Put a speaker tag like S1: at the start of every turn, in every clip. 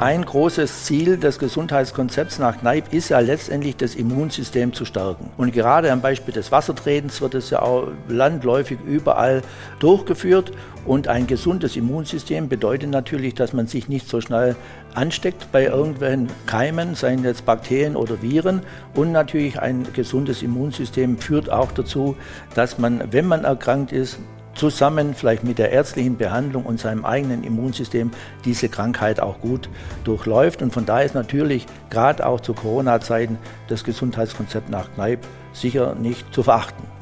S1: Ein großes Ziel des Gesundheitskonzepts nach Kneip ist ja letztendlich das Immunsystem zu stärken. Und gerade am Beispiel des Wassertretens wird es ja auch landläufig überall durchgeführt. Und ein gesundes Immunsystem bedeutet natürlich, dass man sich nicht so schnell ansteckt bei irgendwelchen Keimen, seien jetzt Bakterien oder Viren. Und natürlich ein gesundes Immunsystem führt auch dazu, dass man, wenn man erkrankt ist, zusammen vielleicht mit der ärztlichen Behandlung und seinem eigenen Immunsystem diese Krankheit auch gut durchläuft. Und von daher ist natürlich gerade auch zu Corona-Zeiten das Gesundheitskonzept nach Kneipp sicher nicht zu verachten.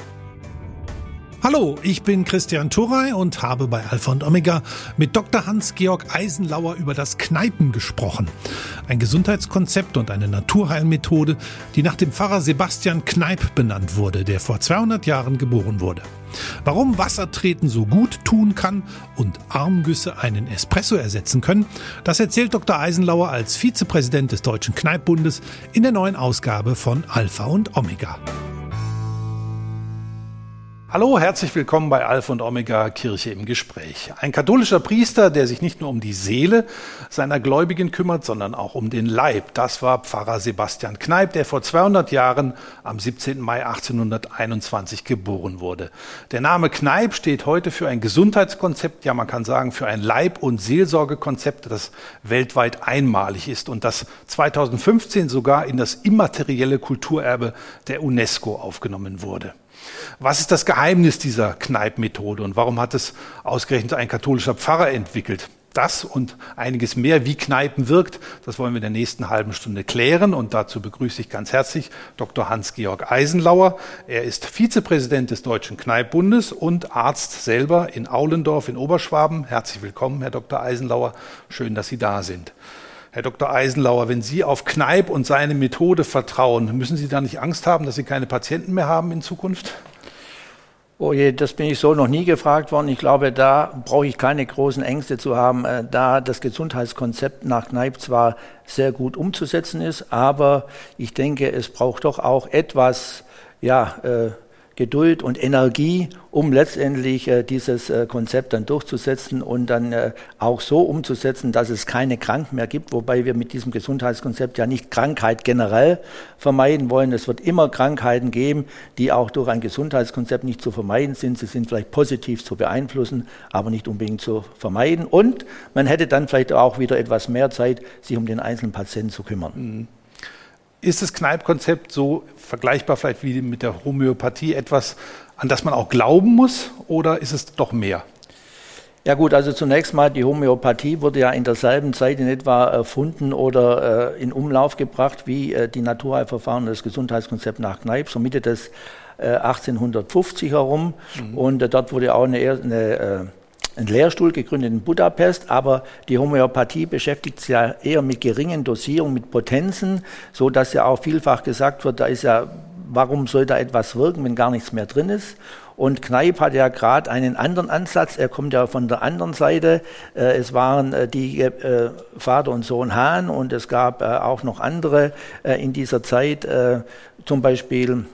S2: Hallo, ich bin Christian Turrey und habe bei Alpha und Omega mit Dr. Hans-Georg Eisenlauer über das Kneipen gesprochen. Ein Gesundheitskonzept und eine Naturheilmethode, die nach dem Pfarrer Sebastian Kneip benannt wurde, der vor 200 Jahren geboren wurde. Warum Wassertreten so gut tun kann und Armgüsse einen Espresso ersetzen können, das erzählt Dr. Eisenlauer als Vizepräsident des Deutschen Kneippbundes in der neuen Ausgabe von Alpha und Omega. Hallo, herzlich willkommen bei Alpha und Omega Kirche im Gespräch. Ein katholischer Priester, der sich nicht nur um die Seele seiner Gläubigen kümmert, sondern auch um den Leib. Das war Pfarrer Sebastian Kneip, der vor 200 Jahren am 17. Mai 1821 geboren wurde. Der Name Kneip steht heute für ein Gesundheitskonzept, ja man kann sagen für ein Leib- und Seelsorgekonzept, das weltweit einmalig ist und das 2015 sogar in das immaterielle Kulturerbe der UNESCO aufgenommen wurde. Was ist das Geheimnis dieser Kneippmethode und warum hat es ausgerechnet ein katholischer Pfarrer entwickelt? Das und einiges mehr, wie Kneipen wirkt, das wollen wir in der nächsten halben Stunde klären. Und dazu begrüße ich ganz herzlich Dr. Hans-Georg Eisenlauer. Er ist Vizepräsident des Deutschen Kneippbundes und Arzt selber in Aulendorf in Oberschwaben. Herzlich willkommen, Herr Dr. Eisenlauer. Schön, dass Sie da sind. Herr Dr. Eisenlauer, wenn Sie auf Kneip und seine Methode vertrauen, müssen Sie da nicht Angst haben, dass Sie keine Patienten mehr haben in Zukunft?
S1: Oh je, das bin ich so noch nie gefragt worden. Ich glaube, da brauche ich keine großen Ängste zu haben, äh, da das Gesundheitskonzept nach Kneip zwar sehr gut umzusetzen ist, aber ich denke, es braucht doch auch etwas, ja, äh, Geduld und Energie, um letztendlich äh, dieses äh, Konzept dann durchzusetzen und dann äh, auch so umzusetzen, dass es keine Kranken mehr gibt, wobei wir mit diesem Gesundheitskonzept ja nicht Krankheit generell vermeiden wollen. Es wird immer Krankheiten geben, die auch durch ein Gesundheitskonzept nicht zu vermeiden sind. Sie sind vielleicht positiv zu beeinflussen, aber nicht unbedingt zu vermeiden. Und man hätte dann vielleicht auch wieder etwas mehr Zeit, sich um den einzelnen Patienten zu kümmern. Mhm.
S2: Ist das Kneipp-Konzept so vergleichbar vielleicht wie mit der Homöopathie etwas, an das man auch glauben muss oder ist es doch mehr?
S1: Ja gut, also zunächst mal, die Homöopathie wurde ja in derselben Zeit in etwa erfunden oder äh, in Umlauf gebracht wie äh, die Naturheilverfahren und das Gesundheitskonzept nach Kneipp, so Mitte des äh, 1850 herum. Mhm. Und äh, dort wurde auch eine, eine äh, einen Lehrstuhl gegründet in Budapest, aber die Homöopathie beschäftigt sich ja eher mit geringen Dosierungen, mit Potenzen, so dass ja auch vielfach gesagt wird, da ist ja, warum soll da etwas wirken, wenn gar nichts mehr drin ist? Und Kneip hat ja gerade einen anderen Ansatz. Er kommt ja von der anderen Seite. Äh, es waren äh, die äh, Vater und Sohn Hahn und es gab auch noch andere in dieser Zeit, zum Beispiel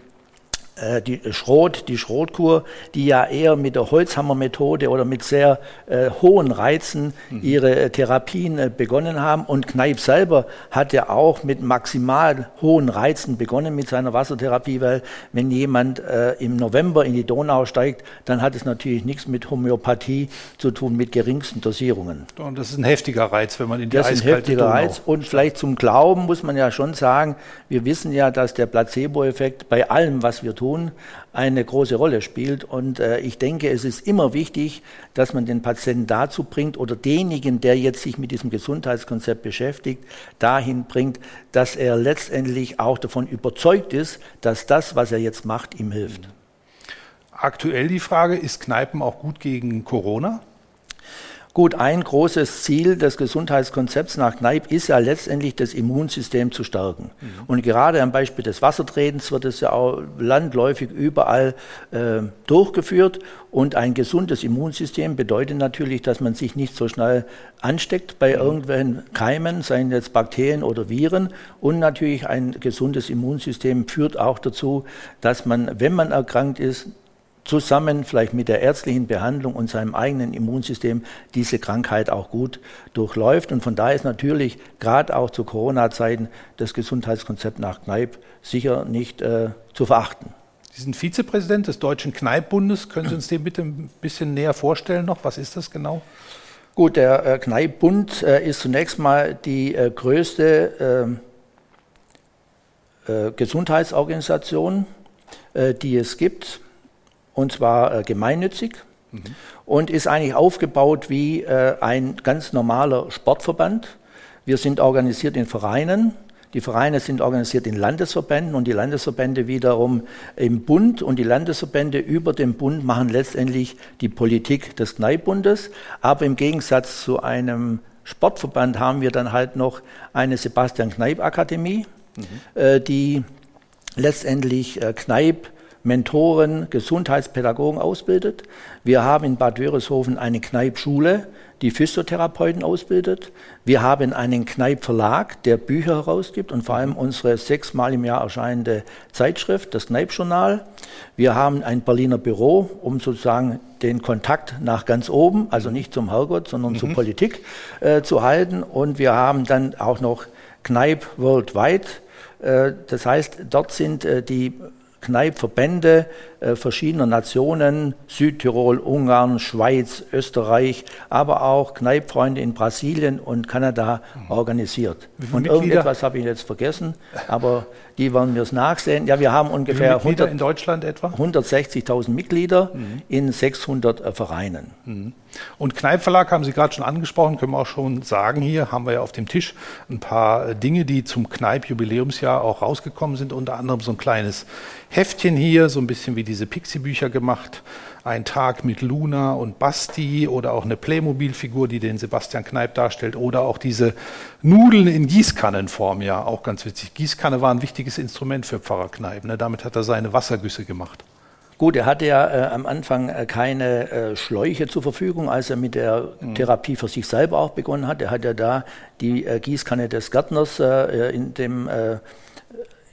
S1: die Schrot, die Schrotkur, die ja eher mit der Holzhammermethode oder mit sehr äh, hohen Reizen mhm. ihre äh, Therapien äh, begonnen haben. Und Kneip selber hat ja auch mit maximal hohen Reizen begonnen mit seiner Wassertherapie, weil wenn jemand äh, im November in die Donau steigt, dann hat es natürlich nichts mit Homöopathie zu tun, mit geringsten Dosierungen.
S2: Und das ist ein heftiger Reiz, wenn man in die
S1: Das ist ein heftiger Donau Reiz. Und vielleicht zum Glauben muss man ja schon sagen, wir wissen ja, dass der Placebo-Effekt bei allem, was wir tun, tun, eine große Rolle spielt. Und äh, ich denke, es ist immer wichtig, dass man den Patienten dazu bringt oder denjenigen, der jetzt sich mit diesem Gesundheitskonzept beschäftigt, dahin bringt, dass er letztendlich auch davon überzeugt ist, dass das, was er jetzt macht, ihm hilft.
S2: Aktuell die Frage, ist Kneipen auch gut gegen Corona?
S1: Gut, ein großes Ziel des Gesundheitskonzepts nach Kneip ist ja letztendlich das Immunsystem zu stärken. Mhm. Und gerade am Beispiel des Wassertretens wird es ja auch landläufig überall äh, durchgeführt. Und ein gesundes Immunsystem bedeutet natürlich, dass man sich nicht so schnell ansteckt bei mhm. irgendwelchen Keimen, seien jetzt Bakterien oder Viren. Und natürlich ein gesundes Immunsystem führt auch dazu, dass man, wenn man erkrankt ist, zusammen vielleicht mit der ärztlichen Behandlung und seinem eigenen Immunsystem diese Krankheit auch gut durchläuft. Und von daher ist natürlich gerade auch zu Corona-Zeiten das Gesundheitskonzept nach Kneipp sicher nicht äh, zu verachten.
S2: Sie sind Vizepräsident des Deutschen Kneippbundes. Können Sie uns den bitte ein bisschen näher vorstellen noch? Was ist das genau?
S1: Gut, der äh, Kneippbund äh, ist zunächst mal die äh, größte ähm, äh, Gesundheitsorganisation, äh, die es gibt und zwar äh, gemeinnützig mhm. und ist eigentlich aufgebaut wie äh, ein ganz normaler Sportverband. Wir sind organisiert in Vereinen. Die Vereine sind organisiert in Landesverbänden und die Landesverbände wiederum im Bund und die Landesverbände über den Bund machen letztendlich die Politik des Kneippbundes. Aber im Gegensatz zu einem Sportverband haben wir dann halt noch eine Sebastian Kneipp Akademie, mhm. äh, die letztendlich äh, Kneipp Mentoren, Gesundheitspädagogen ausbildet. Wir haben in Bad Wörishofen eine Kneipschule, die Physiotherapeuten ausbildet. Wir haben einen Kneip-Verlag, der Bücher herausgibt und vor allem unsere sechsmal im Jahr erscheinende Zeitschrift, das Kneip-Journal. Wir haben ein Berliner Büro, um sozusagen den Kontakt nach ganz oben, also nicht zum Herrgott, sondern mhm. zur Politik äh, zu halten. Und wir haben dann auch noch Kneip Worldwide. Äh, das heißt, dort sind äh, die Kneippverbände äh, verschiedener Nationen, Südtirol, Ungarn, Schweiz, Österreich, aber auch Kneippfreunde in Brasilien und Kanada mhm. organisiert. Und Mitglieder? irgendetwas habe ich jetzt vergessen, aber die werden wir es nachsehen. Ja, wir haben ungefähr
S2: 100, in Deutschland etwa?
S1: 160.000 Mitglieder mhm. in 600 äh, Vereinen.
S2: Mhm. Und Kneipverlag haben Sie gerade schon angesprochen, können wir auch schon sagen, hier haben wir ja auf dem Tisch ein paar äh, Dinge, die zum Kneipp-Jubiläumsjahr auch rausgekommen sind, unter anderem so ein kleines Heftchen hier, so ein bisschen wie diese Pixie-Bücher gemacht. Ein Tag mit Luna und Basti oder auch eine Playmobil-Figur, die den Sebastian Kneip darstellt oder auch diese Nudeln in Gießkannenform, ja, auch ganz witzig. Gießkanne war ein wichtiges Instrument für Pfarrer Kneip, ne? damit hat er seine Wassergüsse gemacht.
S1: Gut, er hatte ja äh, am Anfang äh, keine äh, Schläuche zur Verfügung, als er mit der mhm. Therapie für sich selber auch begonnen hat. Er hat ja da die äh, Gießkanne des Gärtners äh, in dem äh,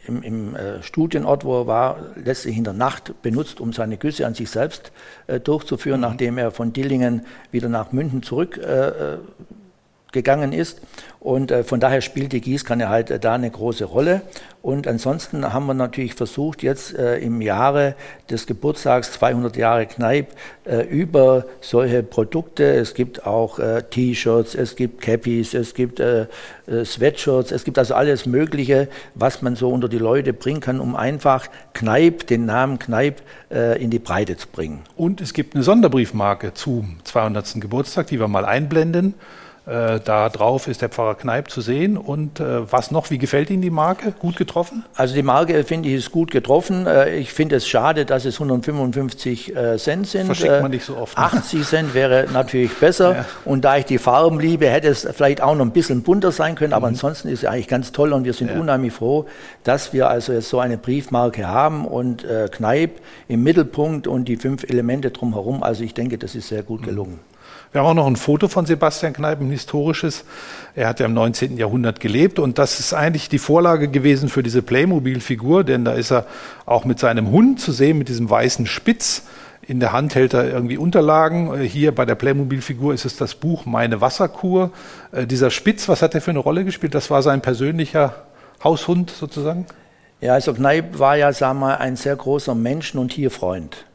S1: im, im äh, Studienort, wo er war, letztlich in der Nacht benutzt, um seine Güsse an sich selbst äh, durchzuführen, mhm. nachdem er von Dillingen wieder nach München zurückgegangen äh, ist. Und äh, von daher spielt die Gießkanne halt äh, da eine große Rolle. Und ansonsten haben wir natürlich versucht, jetzt äh, im Jahre des Geburtstags 200 Jahre Kneipp äh, über solche Produkte, es gibt auch äh, T-Shirts, es gibt Cappies, es gibt äh, Sweatshirts, es gibt also alles Mögliche, was man so unter die Leute bringen kann, um einfach Kneipp, den Namen Kneipp, in die Breite zu bringen.
S2: Und es gibt eine Sonderbriefmarke zum 200. Geburtstag, die wir mal einblenden. Äh, da drauf ist der Pfarrer Kneip zu sehen. Und äh, was noch? Wie gefällt Ihnen die Marke? Gut getroffen?
S1: Also die Marke finde ich ist gut getroffen. Äh, ich finde es schade, dass es 155 äh, Cent sind.
S2: Verschickt man nicht so oft.
S1: Ne? 80 Cent wäre natürlich besser. Ja. Und da ich die Farben liebe, hätte es vielleicht auch noch ein bisschen bunter sein können. Aber mhm. ansonsten ist es eigentlich ganz toll und wir sind ja. unheimlich froh, dass wir also jetzt so eine Briefmarke haben und Kneip im Mittelpunkt und die fünf Elemente drumherum. Also ich denke, das ist sehr gut mhm.
S2: Wir haben auch noch ein Foto von Sebastian Kneipp, ein historisches. Er hat ja im 19. Jahrhundert gelebt und das ist eigentlich die Vorlage gewesen für diese Playmobil-Figur, denn da ist er auch mit seinem Hund zu sehen, mit diesem weißen Spitz. In der Hand hält er irgendwie Unterlagen. Hier bei der Playmobil-Figur ist es das Buch Meine Wasserkur. Äh, dieser Spitz, was hat er für eine Rolle gespielt? Das war sein persönlicher Haushund sozusagen?
S1: Ja, also Kneipp war ja, sagen wir, ein sehr großer Menschen- und Tierfreund.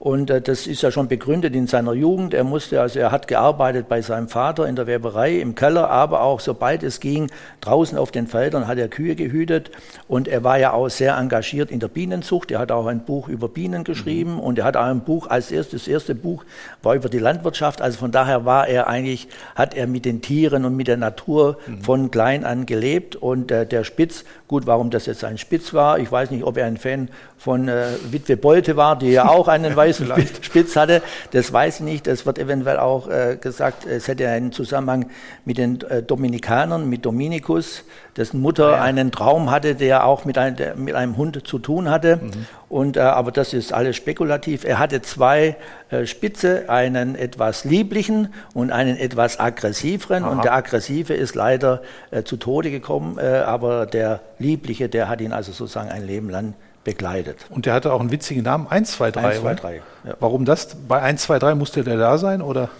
S1: Und äh, das ist ja schon begründet in seiner Jugend. Er musste, also er hat gearbeitet bei seinem Vater in der Weberei im Keller, aber auch sobald es ging, draußen auf den Feldern hat er Kühe gehütet. Und er war ja auch sehr engagiert in der Bienenzucht. Er hat auch ein Buch über Bienen geschrieben mhm. und er hat auch ein Buch als erstes, das erste Buch war über die Landwirtschaft. Also von daher war er eigentlich, hat er mit den Tieren und mit der Natur mhm. von klein an gelebt. Und äh, der Spitz, gut, warum das jetzt ein Spitz war, ich weiß nicht, ob er ein Fan von äh, Witwe Bolte war, die ja auch einen weißen Spitz hatte. Das weiß ich nicht. Es wird eventuell auch äh, gesagt, es hätte einen Zusammenhang mit den äh, Dominikanern, mit Dominikus, dessen Mutter ja. einen Traum hatte, der auch mit, ein, der, mit einem Hund zu tun hatte. Mhm. Und, äh, aber das ist alles spekulativ. Er hatte zwei äh, Spitze, einen etwas lieblichen und einen etwas aggressiveren. Aha. Und der aggressive ist leider äh, zu Tode gekommen, äh, aber der liebliche, der hat ihn also sozusagen ein Leben lang begleitet.
S2: Und der hatte auch einen witzigen Namen, 123.
S1: 123.
S2: Ja. Warum das? Bei 123 musste der da sein, oder?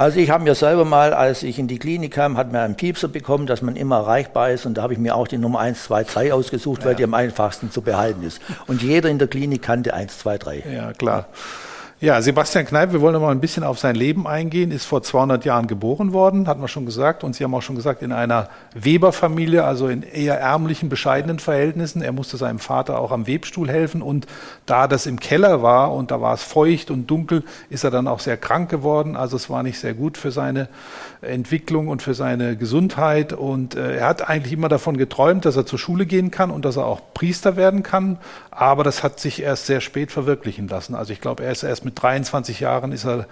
S1: Also ich habe mir selber mal, als ich in die Klinik kam, hat mir einen Piepser bekommen, dass man immer erreichbar ist. Und da habe ich mir auch die Nummer 123 ausgesucht, ja. weil die am einfachsten zu behalten ist. Und jeder in der Klinik kannte 123.
S2: Ja, klar. Ja, Sebastian Kneip, wir wollen noch mal ein bisschen auf sein Leben eingehen, ist vor 200 Jahren geboren worden, hat man schon gesagt. Und Sie haben auch schon gesagt, in einer Weberfamilie, also in eher ärmlichen, bescheidenen Verhältnissen. Er musste seinem Vater auch am Webstuhl helfen. Und da das im Keller war und da war es feucht und dunkel, ist er dann auch sehr krank geworden. Also es war nicht sehr gut für seine Entwicklung und für seine Gesundheit. Und äh, er hat eigentlich immer davon geträumt, dass er zur Schule gehen kann und dass er auch Priester werden kann. Aber das hat sich erst sehr spät verwirklichen lassen. Also ich glaube, er ist erst mit 23 Jahren ist er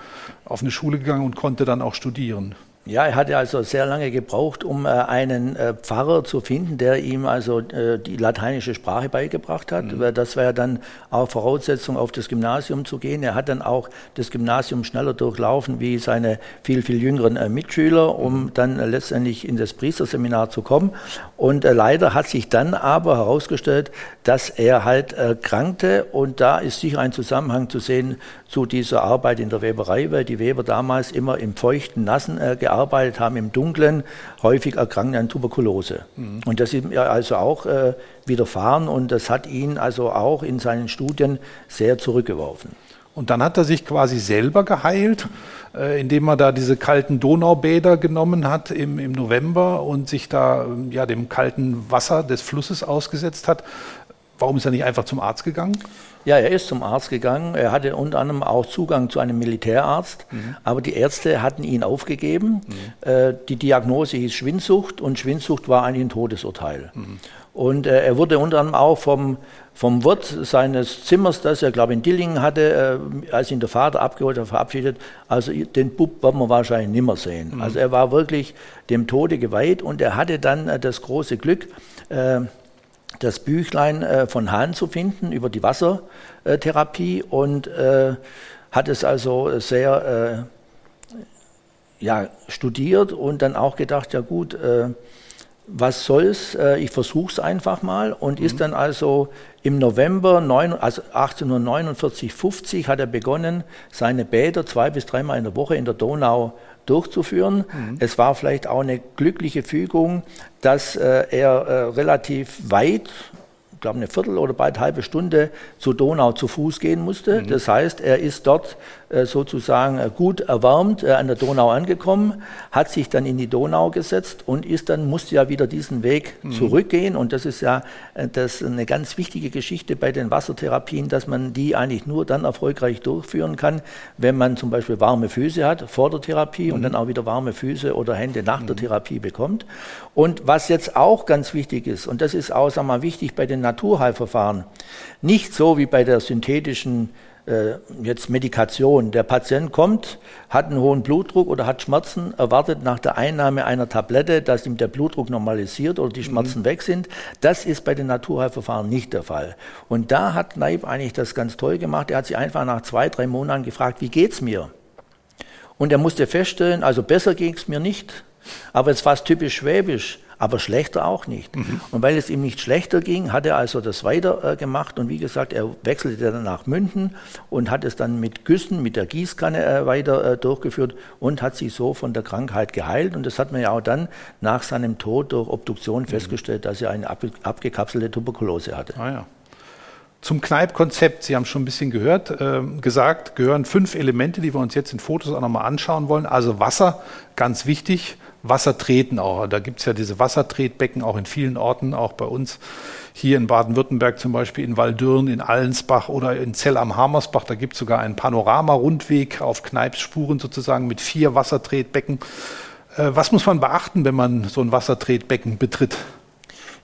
S2: auf eine Schule gegangen und konnte dann auch studieren.
S1: Ja, er hatte also sehr lange gebraucht, um äh, einen äh, Pfarrer zu finden, der ihm also äh, die lateinische Sprache beigebracht hat. Mhm. Das wäre dann auch Voraussetzung, auf das Gymnasium zu gehen. Er hat dann auch das Gymnasium schneller durchlaufen wie seine viel, viel jüngeren äh, Mitschüler, um mhm. dann äh, letztendlich in das Priesterseminar zu kommen. Und äh, leider hat sich dann aber herausgestellt, dass er halt erkrankte und da ist sicher ein Zusammenhang zu sehen zu dieser Arbeit in der Weberei, weil die Weber damals immer im feuchten, nassen äh, gearbeitet haben, im Dunklen, häufig erkranken an Tuberkulose. Mhm. Und das ist mir also auch äh, widerfahren und das hat ihn also auch in seinen Studien sehr zurückgeworfen.
S2: Und dann hat er sich quasi selber geheilt, äh, indem er da diese kalten Donaubäder genommen hat im, im November und sich da ja, dem kalten Wasser des Flusses ausgesetzt hat. Warum ist er nicht einfach zum Arzt gegangen?
S1: Ja, er ist zum Arzt gegangen. Er hatte unter anderem auch Zugang zu einem Militärarzt, mhm. aber die Ärzte hatten ihn aufgegeben. Mhm. Äh, die Diagnose hieß Schwindsucht und Schwindsucht war eigentlich ein Todesurteil. Mhm. Und äh, er wurde unter anderem auch vom, vom Wirt seines Zimmers, das er, glaube ich, in Dillingen hatte, äh, als ihn der Vater abgeholt hat, verabschiedet. Also den Bub werden wir wahrscheinlich nimmer sehen. Mhm. Also er war wirklich dem Tode geweiht und er hatte dann äh, das große Glück, äh, das Büchlein äh, von Hahn zu finden über die Wassertherapie und äh, hat es also sehr äh, ja, studiert und dann auch gedacht, ja gut, äh, was soll's, ich versuche es einfach mal und mhm. ist dann also im November 9, also 1849, 50 hat er begonnen, seine Bäder zwei bis dreimal in der Woche in der Donau durchzuführen. Mhm. Es war vielleicht auch eine glückliche Fügung, dass äh, er äh, relativ weit ich glaube, eine Viertel oder bald halbe Stunde zur Donau zu Fuß gehen musste. Mhm. Das heißt, er ist dort sozusagen äh, gut erwärmt äh, an der Donau angekommen, hat sich dann in die Donau gesetzt und ist dann, musste ja wieder diesen Weg mhm. zurückgehen. Und das ist ja das eine ganz wichtige Geschichte bei den Wassertherapien, dass man die eigentlich nur dann erfolgreich durchführen kann, wenn man zum Beispiel warme Füße hat vor der Therapie mhm. und dann auch wieder warme Füße oder Hände nach der mhm. Therapie bekommt. Und was jetzt auch ganz wichtig ist, und das ist auch sag mal, wichtig bei den Naturheilverfahren, nicht so wie bei der synthetischen äh, jetzt Medikation. Der Patient kommt, hat einen hohen Blutdruck oder hat Schmerzen, erwartet nach der Einnahme einer Tablette, dass ihm der Blutdruck normalisiert oder die Schmerzen mhm. weg sind. Das ist bei den Naturheilverfahren nicht der Fall. Und da hat Neib eigentlich das ganz toll gemacht. Er hat sich einfach nach zwei, drei Monaten gefragt, wie geht's mir? Und er musste feststellen, also besser ging es mir nicht, aber es war fast typisch schwäbisch aber schlechter auch nicht. Mhm. Und weil es ihm nicht schlechter ging, hat er also das weiter äh, und wie gesagt, er wechselte dann nach München und hat es dann mit Güssen, mit der Gießkanne äh, weiter äh, durchgeführt und hat sich so von der Krankheit geheilt und das hat man ja auch dann nach seinem Tod durch Obduktion mhm. festgestellt, dass er eine ab, abgekapselte Tuberkulose hatte.
S2: Ah ja. Zum Kneipp-Konzept, Sie haben schon ein bisschen gehört, äh, gesagt, gehören fünf Elemente, die wir uns jetzt in Fotos auch nochmal anschauen wollen. Also Wasser, ganz wichtig. Wassertreten auch. Da gibt es ja diese Wassertretbecken auch in vielen Orten, auch bei uns hier in Baden-Württemberg zum Beispiel in Waldürn, in Allensbach oder in Zell am Hamersbach. Da gibt es sogar einen Panorama-Rundweg auf Kneipsspuren sozusagen mit vier Wassertretbecken. Äh, was muss man beachten, wenn man so ein Wassertretbecken betritt?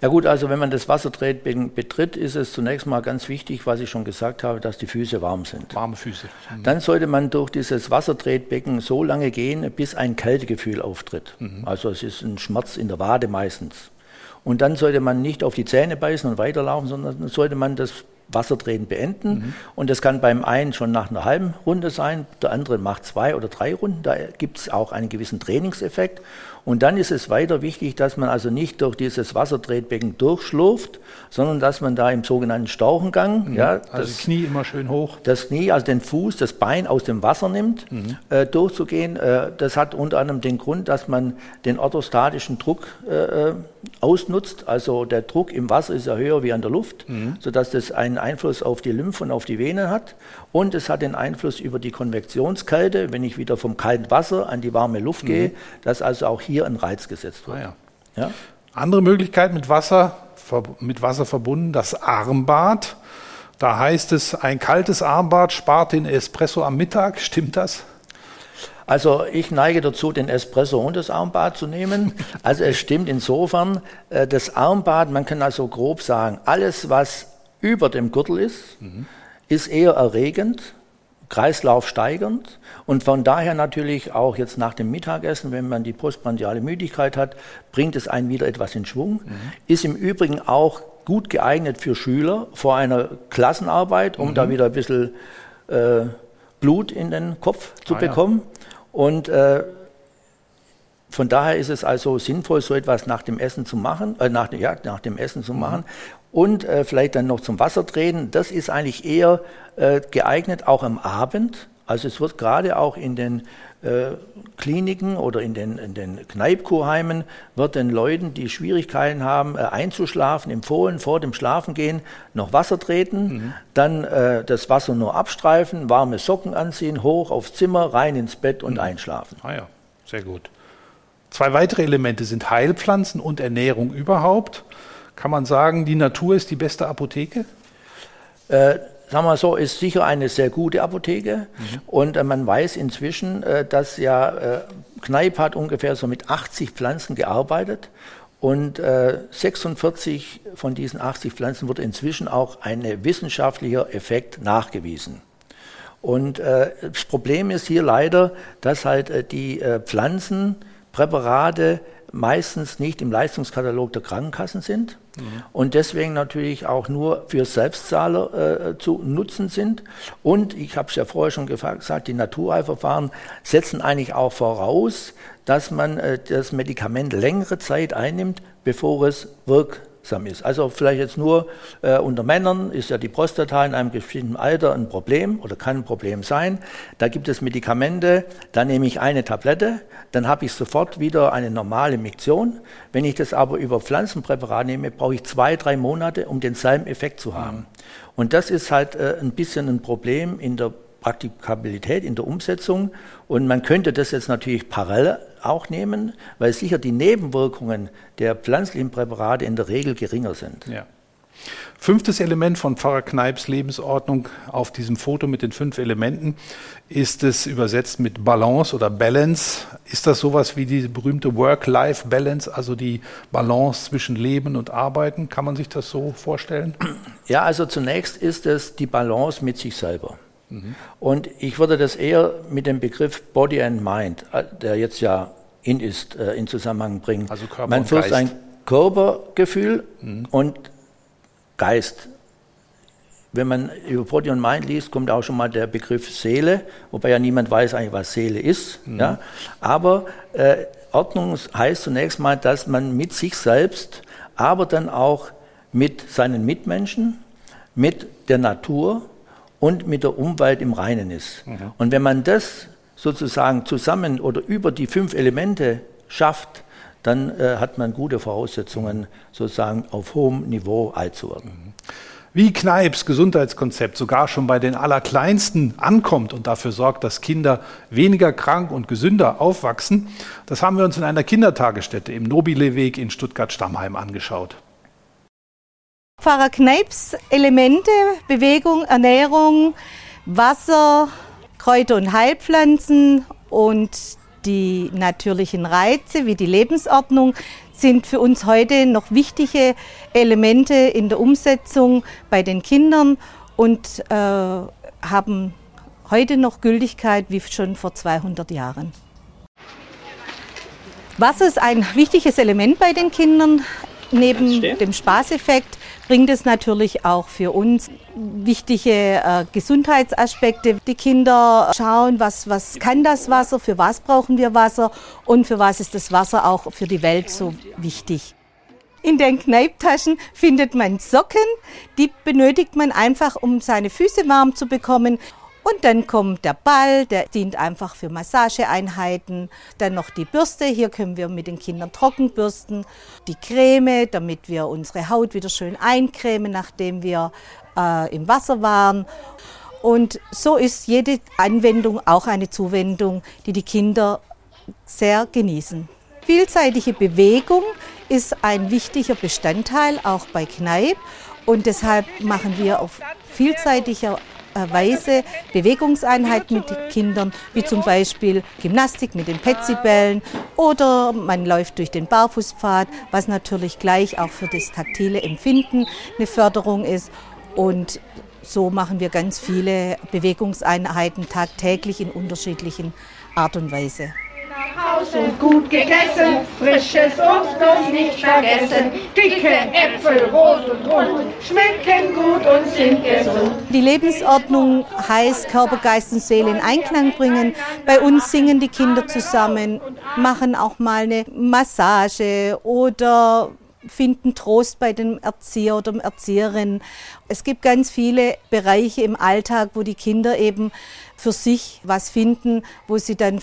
S1: Ja gut, also wenn man das Wassertretbecken betritt, ist es zunächst mal ganz wichtig, was ich schon gesagt habe, dass die Füße warm sind.
S2: Warme Füße.
S1: Mhm. Dann sollte man durch dieses Wassertretbecken so lange gehen, bis ein Kältegefühl auftritt. Mhm. Also es ist ein Schmerz in der Wade meistens. Und dann sollte man nicht auf die Zähne beißen und weiterlaufen, sondern sollte man das Wassertreten beenden. Mhm. Und das kann beim einen schon nach einer halben Runde sein, der andere macht zwei oder drei Runden. Da gibt es auch einen gewissen Trainingseffekt. Und dann ist es weiter wichtig, dass man also nicht durch dieses Wassertretbecken durchschlurft, sondern dass man da im sogenannten Stauchengang,
S2: mhm.
S1: ja,
S2: also das Knie immer schön hoch,
S1: das Knie, also den Fuß, das Bein aus dem Wasser nimmt, mhm. äh, durchzugehen. Äh, das hat unter anderem den Grund, dass man den orthostatischen Druck äh, äh ausnutzt. Also der Druck im Wasser ist ja höher wie an der Luft, mhm. sodass das einen Einfluss auf die Lymphe und auf die Venen hat. Und es hat den Einfluss über die Konvektionskälte, wenn ich wieder vom kalten Wasser an die warme Luft mhm. gehe, dass also auch hier ein Reiz gesetzt wird. Ah,
S2: ja. Ja? Andere Möglichkeit mit Wasser, mit Wasser verbunden, das Armbad. Da heißt es, ein kaltes Armbad spart den Espresso am Mittag. Stimmt das?
S1: Also ich neige dazu, den Espresso und das Armbad zu nehmen. Also es stimmt insofern, äh, das Armbad, man kann also grob sagen, alles, was über dem Gürtel ist, mhm. ist eher erregend, Kreislauf steigernd und von daher natürlich auch jetzt nach dem Mittagessen, wenn man die postprandiale Müdigkeit hat, bringt es einen wieder etwas in Schwung. Mhm. Ist im Übrigen auch gut geeignet für Schüler vor einer Klassenarbeit, um mhm. da wieder ein bisschen äh, Blut in den Kopf zu ah, bekommen. Ja. Und äh, von daher ist es also sinnvoll, so etwas nach dem Essen zu machen, äh, nach, ja, nach dem Essen zu mhm. machen. Und äh, vielleicht dann noch zum Wasser treten. Das ist eigentlich eher äh, geeignet, auch am Abend. Also es wird gerade auch in den Kliniken oder in den, in den Kneipkurheimen wird den Leuten, die Schwierigkeiten haben, äh, einzuschlafen, empfohlen, vor dem Schlafengehen noch Wasser treten, mhm. dann äh, das Wasser nur abstreifen, warme Socken anziehen, hoch aufs Zimmer, rein ins Bett und mhm. einschlafen.
S2: Ah ja, sehr gut. Zwei weitere Elemente sind Heilpflanzen und Ernährung überhaupt. Kann man sagen, die Natur ist die beste Apotheke?
S1: Äh, sagen wir so, ist sicher eine sehr gute Apotheke. Mhm. Und äh, man weiß inzwischen, äh, dass ja äh, Kneip hat ungefähr so mit 80 Pflanzen gearbeitet. Und 46 äh, von diesen 80 Pflanzen wurde inzwischen auch ein wissenschaftlicher Effekt nachgewiesen. Und äh, das Problem ist hier leider, dass halt äh, die Pflanzenpräparate meistens nicht im Leistungskatalog der Krankenkassen sind mhm. und deswegen natürlich auch nur für Selbstzahler äh, zu nutzen sind. Und ich habe es ja vorher schon gesagt, die Naturheilverfahren setzen eigentlich auch voraus, dass man äh, das Medikament längere Zeit einnimmt, bevor es wirkt ist. Also vielleicht jetzt nur äh, unter Männern ist ja die Prostata in einem bestimmten Alter ein Problem oder kann ein Problem sein. Da gibt es Medikamente, da nehme ich eine Tablette, dann habe ich sofort wieder eine normale Miktion. Wenn ich das aber über Pflanzenpräparat nehme, brauche ich zwei, drei Monate, um denselben Effekt zu haben. Mhm. Und das ist halt äh, ein bisschen ein Problem in der Praktikabilität, in der Umsetzung. Und man könnte das jetzt natürlich parallel auch nehmen, weil sicher die Nebenwirkungen der pflanzlichen Präparate in der Regel geringer sind.
S2: Ja. Fünftes Element von Pfarrer Kneips Lebensordnung auf diesem Foto mit den fünf Elementen ist es übersetzt mit Balance oder Balance. Ist das sowas wie die berühmte Work-Life-Balance, also die Balance zwischen Leben und Arbeiten? Kann man sich das so vorstellen?
S1: Ja, also zunächst ist es die Balance mit sich selber. Und ich würde das eher mit dem Begriff Body and Mind, äh, der jetzt ja in ist, äh, in Zusammenhang bringen.
S2: Also Körper
S1: Man führt ein Körpergefühl mhm. und Geist. Wenn man über Body and Mind liest, kommt auch schon mal der Begriff Seele, wobei ja niemand weiß eigentlich, was Seele ist. Mhm. Ja? Aber äh, Ordnung heißt zunächst mal, dass man mit sich selbst, aber dann auch mit seinen Mitmenschen, mit der Natur, und mit der Umwelt im Reinen ist. Mhm. Und wenn man das sozusagen zusammen oder über die fünf Elemente schafft, dann äh, hat man gute Voraussetzungen, sozusagen auf hohem Niveau alt zu werden. Mhm.
S2: Wie Kneips Gesundheitskonzept sogar schon bei den Allerkleinsten ankommt und dafür sorgt, dass Kinder weniger krank und gesünder aufwachsen, das haben wir uns in einer Kindertagesstätte im Nobileweg in Stuttgart-Stammheim angeschaut.
S3: Pfarrer Kneips Elemente, Bewegung, Ernährung, Wasser, Kräuter und Heilpflanzen und die natürlichen Reize wie die Lebensordnung sind für uns heute noch wichtige Elemente in der Umsetzung bei den Kindern und äh, haben heute noch Gültigkeit wie schon vor 200 Jahren. Wasser ist ein wichtiges Element bei den Kindern neben dem Spaßeffekt bringt es natürlich auch für uns wichtige äh, Gesundheitsaspekte. Die Kinder schauen, was, was kann das Wasser, für was brauchen wir Wasser und für was ist das Wasser auch für die Welt so wichtig. In den Kneiptaschen findet man Socken, die benötigt man einfach, um seine Füße warm zu bekommen. Und dann kommt der Ball, der dient einfach für Massageeinheiten. Dann noch die Bürste, hier können wir mit den Kindern trocken bürsten. Die Creme, damit wir unsere Haut wieder schön eincremen, nachdem wir äh, im Wasser waren. Und so ist jede Anwendung auch eine Zuwendung, die die Kinder sehr genießen. Vielseitige Bewegung ist ein wichtiger Bestandteil auch bei Kneipp und deshalb machen wir auf vielseitiger Weise Bewegungseinheiten mit den Kindern, wie zum Beispiel Gymnastik mit den Petsybällen oder man läuft durch den Barfußpfad, was natürlich gleich auch für das taktile Empfinden eine Förderung ist. Und so machen wir ganz viele Bewegungseinheiten tagtäglich in unterschiedlichen Art und Weise.
S4: Hause gut gegessen, frisches Obst bloß nicht vergessen. Dicke Äpfel, rot und rund, schmecken gut und sind gesund.
S3: Die Lebensordnung heißt Körper, Geist und Seele in Einklang bringen. Bei uns singen die Kinder zusammen, machen auch mal eine Massage oder finden Trost bei dem Erzieher oder der Erzieherin. Es gibt ganz viele Bereiche im Alltag, wo die Kinder eben für sich was finden, wo sie dann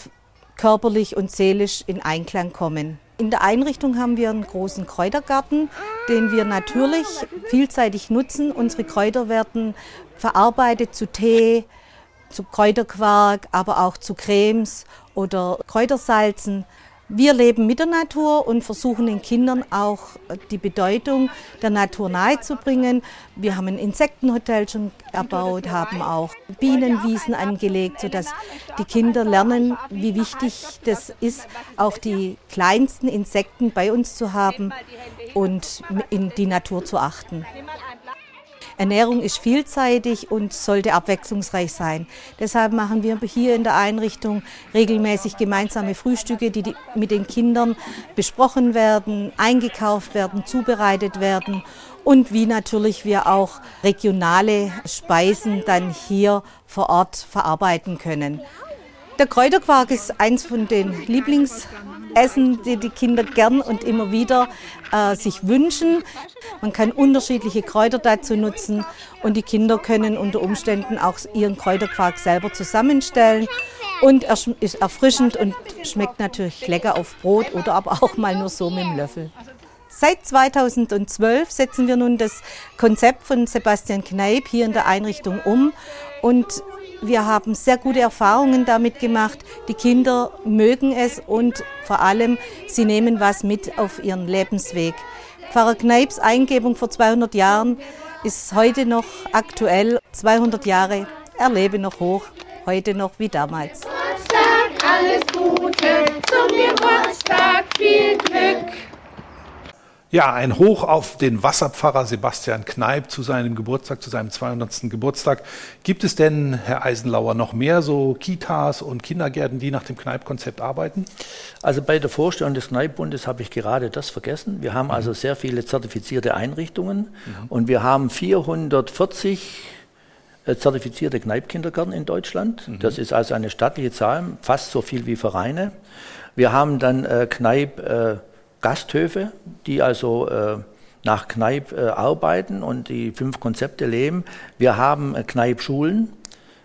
S3: körperlich und seelisch in Einklang kommen. In der Einrichtung haben wir einen großen Kräutergarten, den wir natürlich vielseitig nutzen. Unsere Kräuter werden verarbeitet zu Tee, zu Kräuterquark, aber auch zu Cremes oder Kräutersalzen. Wir leben mit der Natur und versuchen den Kindern auch die Bedeutung der Natur nahezubringen. Wir haben ein Insektenhotel schon erbaut, haben auch Bienenwiesen angelegt, sodass die Kinder lernen, wie wichtig das ist, auch die kleinsten Insekten bei uns zu haben und in die Natur zu achten. Ernährung ist vielseitig und sollte abwechslungsreich sein. Deshalb machen wir hier in der Einrichtung regelmäßig gemeinsame Frühstücke, die mit den Kindern besprochen werden, eingekauft werden, zubereitet werden und wie natürlich wir auch regionale Speisen dann hier vor Ort verarbeiten können. Der Kräuterquark ist eins von den Lieblingsessen, die die Kinder gern und immer wieder äh, sich wünschen. Man kann unterschiedliche Kräuter dazu nutzen und die Kinder können unter Umständen auch ihren Kräuterquark selber zusammenstellen. Und er ist erfrischend und schmeckt natürlich lecker auf Brot oder aber auch mal nur so mit dem Löffel. Seit 2012 setzen wir nun das Konzept von Sebastian Kneip hier in der Einrichtung um und wir haben sehr gute Erfahrungen damit gemacht. Die Kinder mögen es und vor allem, sie nehmen was mit auf ihren Lebensweg. Pfarrer Kneips Eingebung vor 200 Jahren ist heute noch aktuell. 200 Jahre erlebe noch hoch, heute noch wie damals.
S4: Alles Gute, zum Geburtstag viel Glück.
S2: Ja, ein Hoch auf den Wasserpfarrer Sebastian Kneip zu seinem Geburtstag, zu seinem 200. Geburtstag. Gibt es denn, Herr Eisenlauer, noch mehr so Kitas und Kindergärten, die nach dem Kneip-Konzept arbeiten?
S1: Also bei der Vorstellung des Kneip-Bundes habe ich gerade das vergessen. Wir haben mhm. also sehr viele zertifizierte Einrichtungen mhm. und wir haben 440 äh, zertifizierte Kneip-Kindergärten in Deutschland. Mhm. Das ist also eine stattliche Zahl, fast so viel wie Vereine. Wir haben dann äh, Kneip äh, Gasthöfe, die also äh, nach Kneipp äh, arbeiten und die fünf Konzepte leben. Wir haben äh, Kneipp-Schulen,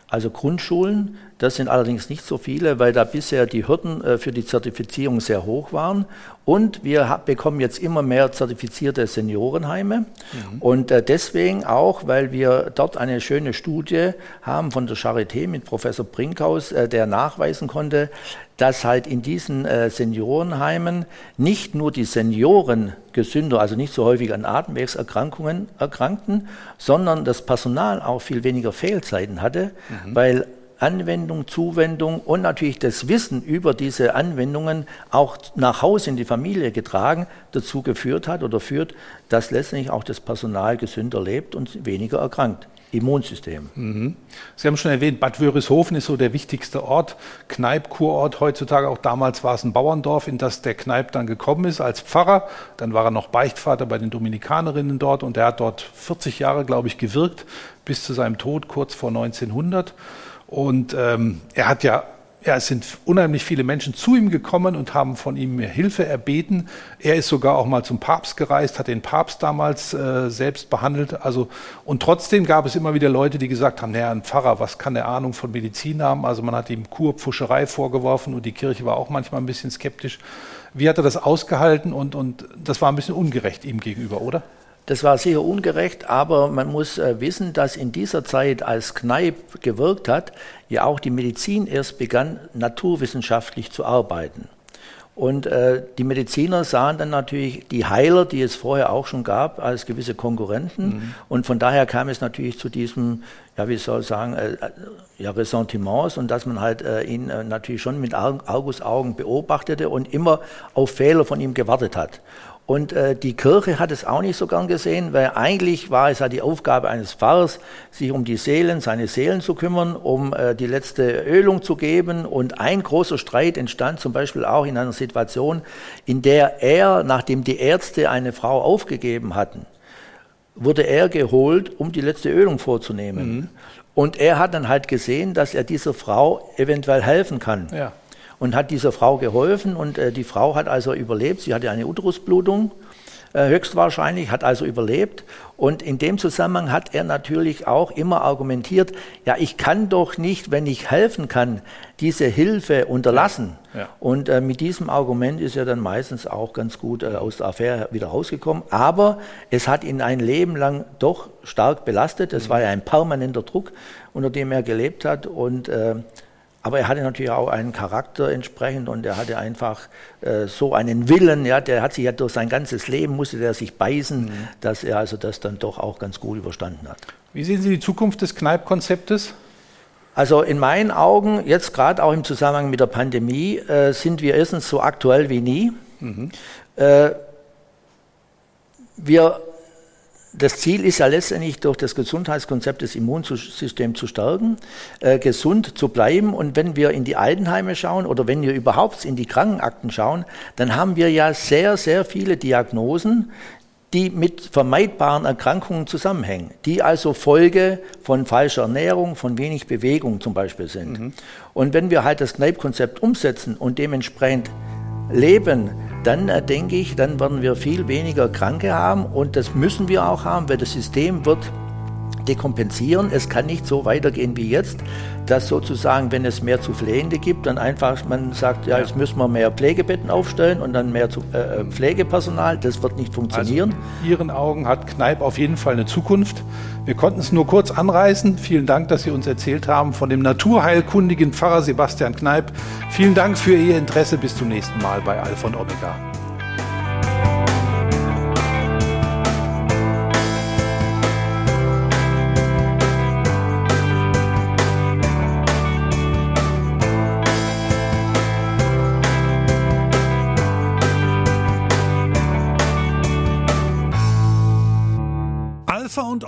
S1: also Grundschulen. Das sind allerdings nicht so viele, weil da bisher die Hürden äh, für die Zertifizierung sehr hoch waren. Und wir bekommen jetzt immer mehr zertifizierte Seniorenheime. Mhm. Und äh, deswegen auch, weil wir dort eine schöne Studie haben von der Charité mit Professor Brinkhaus, äh, der nachweisen konnte, dass halt in diesen äh, Seniorenheimen nicht nur die Senioren gesünder, also nicht so häufig an Atemwegserkrankungen erkrankten, sondern das Personal auch viel weniger Fehlzeiten hatte, mhm. weil Anwendung, Zuwendung und natürlich das Wissen über diese Anwendungen auch nach Hause in die Familie getragen, dazu geführt hat oder führt, dass letztendlich auch das Personal gesünder lebt und weniger erkrankt. Immunsystem.
S2: Mhm. Sie haben schon erwähnt, Bad Wörishofen ist so der wichtigste Ort, Kneip-Kurort heutzutage. Auch damals war es ein Bauerndorf, in das der Kneip dann gekommen ist als Pfarrer. Dann war er noch Beichtvater bei den Dominikanerinnen dort und er hat dort 40 Jahre, glaube ich, gewirkt, bis zu seinem Tod kurz vor 1900. Und ähm, er hat ja ja, es sind unheimlich viele Menschen zu ihm gekommen und haben von ihm Hilfe erbeten. Er ist sogar auch mal zum Papst gereist, hat den Papst damals äh, selbst behandelt. Also, und trotzdem gab es immer wieder Leute, die gesagt haben, naja, ein Pfarrer, was kann der Ahnung von Medizin haben? Also man hat ihm Kurpfuscherei vorgeworfen und die Kirche war auch manchmal ein bisschen skeptisch. Wie hat er das ausgehalten? Und, und das war ein bisschen ungerecht ihm gegenüber, oder?
S1: Das war sicher ungerecht, aber man muss äh, wissen, dass in dieser Zeit, als Kneipp gewirkt hat, ja auch die Medizin erst begann, naturwissenschaftlich zu arbeiten. Und äh, die Mediziner sahen dann natürlich die Heiler, die es vorher auch schon gab, als gewisse Konkurrenten. Mhm. Und von daher kam es natürlich zu diesem, ja, wie soll ich sagen, äh, äh ja, Ressentiments und dass man halt äh, ihn äh, natürlich schon mit Argusaugen beobachtete und immer auf Fehler von ihm gewartet hat. Und äh, die Kirche hat es auch nicht so gern gesehen, weil eigentlich war es ja die Aufgabe eines Pfarrers, sich um die Seelen, seine Seelen zu kümmern, um äh, die letzte Ölung zu geben. Und ein großer Streit entstand zum Beispiel auch in einer Situation, in der er, nachdem die Ärzte eine Frau aufgegeben hatten, wurde er geholt, um die letzte Ölung vorzunehmen. Mhm. Und er hat dann halt gesehen, dass er dieser Frau eventuell helfen kann. Ja und hat dieser Frau geholfen und äh, die Frau hat also überlebt. Sie hatte eine Uterusblutung äh, höchstwahrscheinlich, hat also überlebt. Und in dem Zusammenhang hat er natürlich auch immer argumentiert, ja, ich kann doch nicht, wenn ich helfen kann, diese Hilfe unterlassen. Ja. Ja. Und äh, mit diesem Argument ist er dann meistens auch ganz gut äh, aus der Affäre wieder rausgekommen. Aber es hat ihn ein Leben lang doch stark belastet. Es mhm. war ja ein permanenter Druck, unter dem er gelebt hat. Und äh, aber er hatte natürlich auch einen Charakter entsprechend und er hatte einfach äh, so einen Willen, ja, der hat sich ja durch sein ganzes Leben, musste er sich beißen, mhm. dass er also das dann doch auch ganz gut überstanden hat.
S2: Wie sehen Sie die Zukunft des Kneip-Konzeptes?
S1: Also in meinen Augen, jetzt gerade auch im Zusammenhang mit der Pandemie, äh, sind wir erstens so aktuell wie nie. Mhm. Äh, wir das Ziel ist ja letztendlich durch das Gesundheitskonzept des Immunsystems zu stärken, äh, gesund zu bleiben. Und wenn wir in die Altenheime schauen oder wenn wir überhaupt in die Krankenakten schauen, dann haben wir ja sehr, sehr viele Diagnosen, die mit vermeidbaren Erkrankungen zusammenhängen, die also Folge von falscher Ernährung, von wenig Bewegung zum Beispiel sind. Mhm. Und wenn wir halt das Kneipp-Konzept umsetzen und dementsprechend leben, dann äh, denke ich, dann werden wir viel weniger Kranke haben und das müssen wir auch haben, weil das System wird dekompensieren. Es kann nicht so weitergehen wie jetzt, dass sozusagen, wenn es mehr zu Pflegende gibt, dann einfach man sagt, ja, jetzt müssen wir mehr Pflegebetten aufstellen und dann mehr zu, äh, äh Pflegepersonal. Das wird nicht funktionieren. Also
S2: in Ihren Augen hat Kneipp auf jeden Fall eine Zukunft. Wir konnten es nur kurz anreißen. Vielen Dank, dass Sie uns erzählt haben von dem naturheilkundigen Pfarrer Sebastian Kneipp. Vielen Dank für Ihr Interesse. Bis zum nächsten Mal bei Alpha und Omega.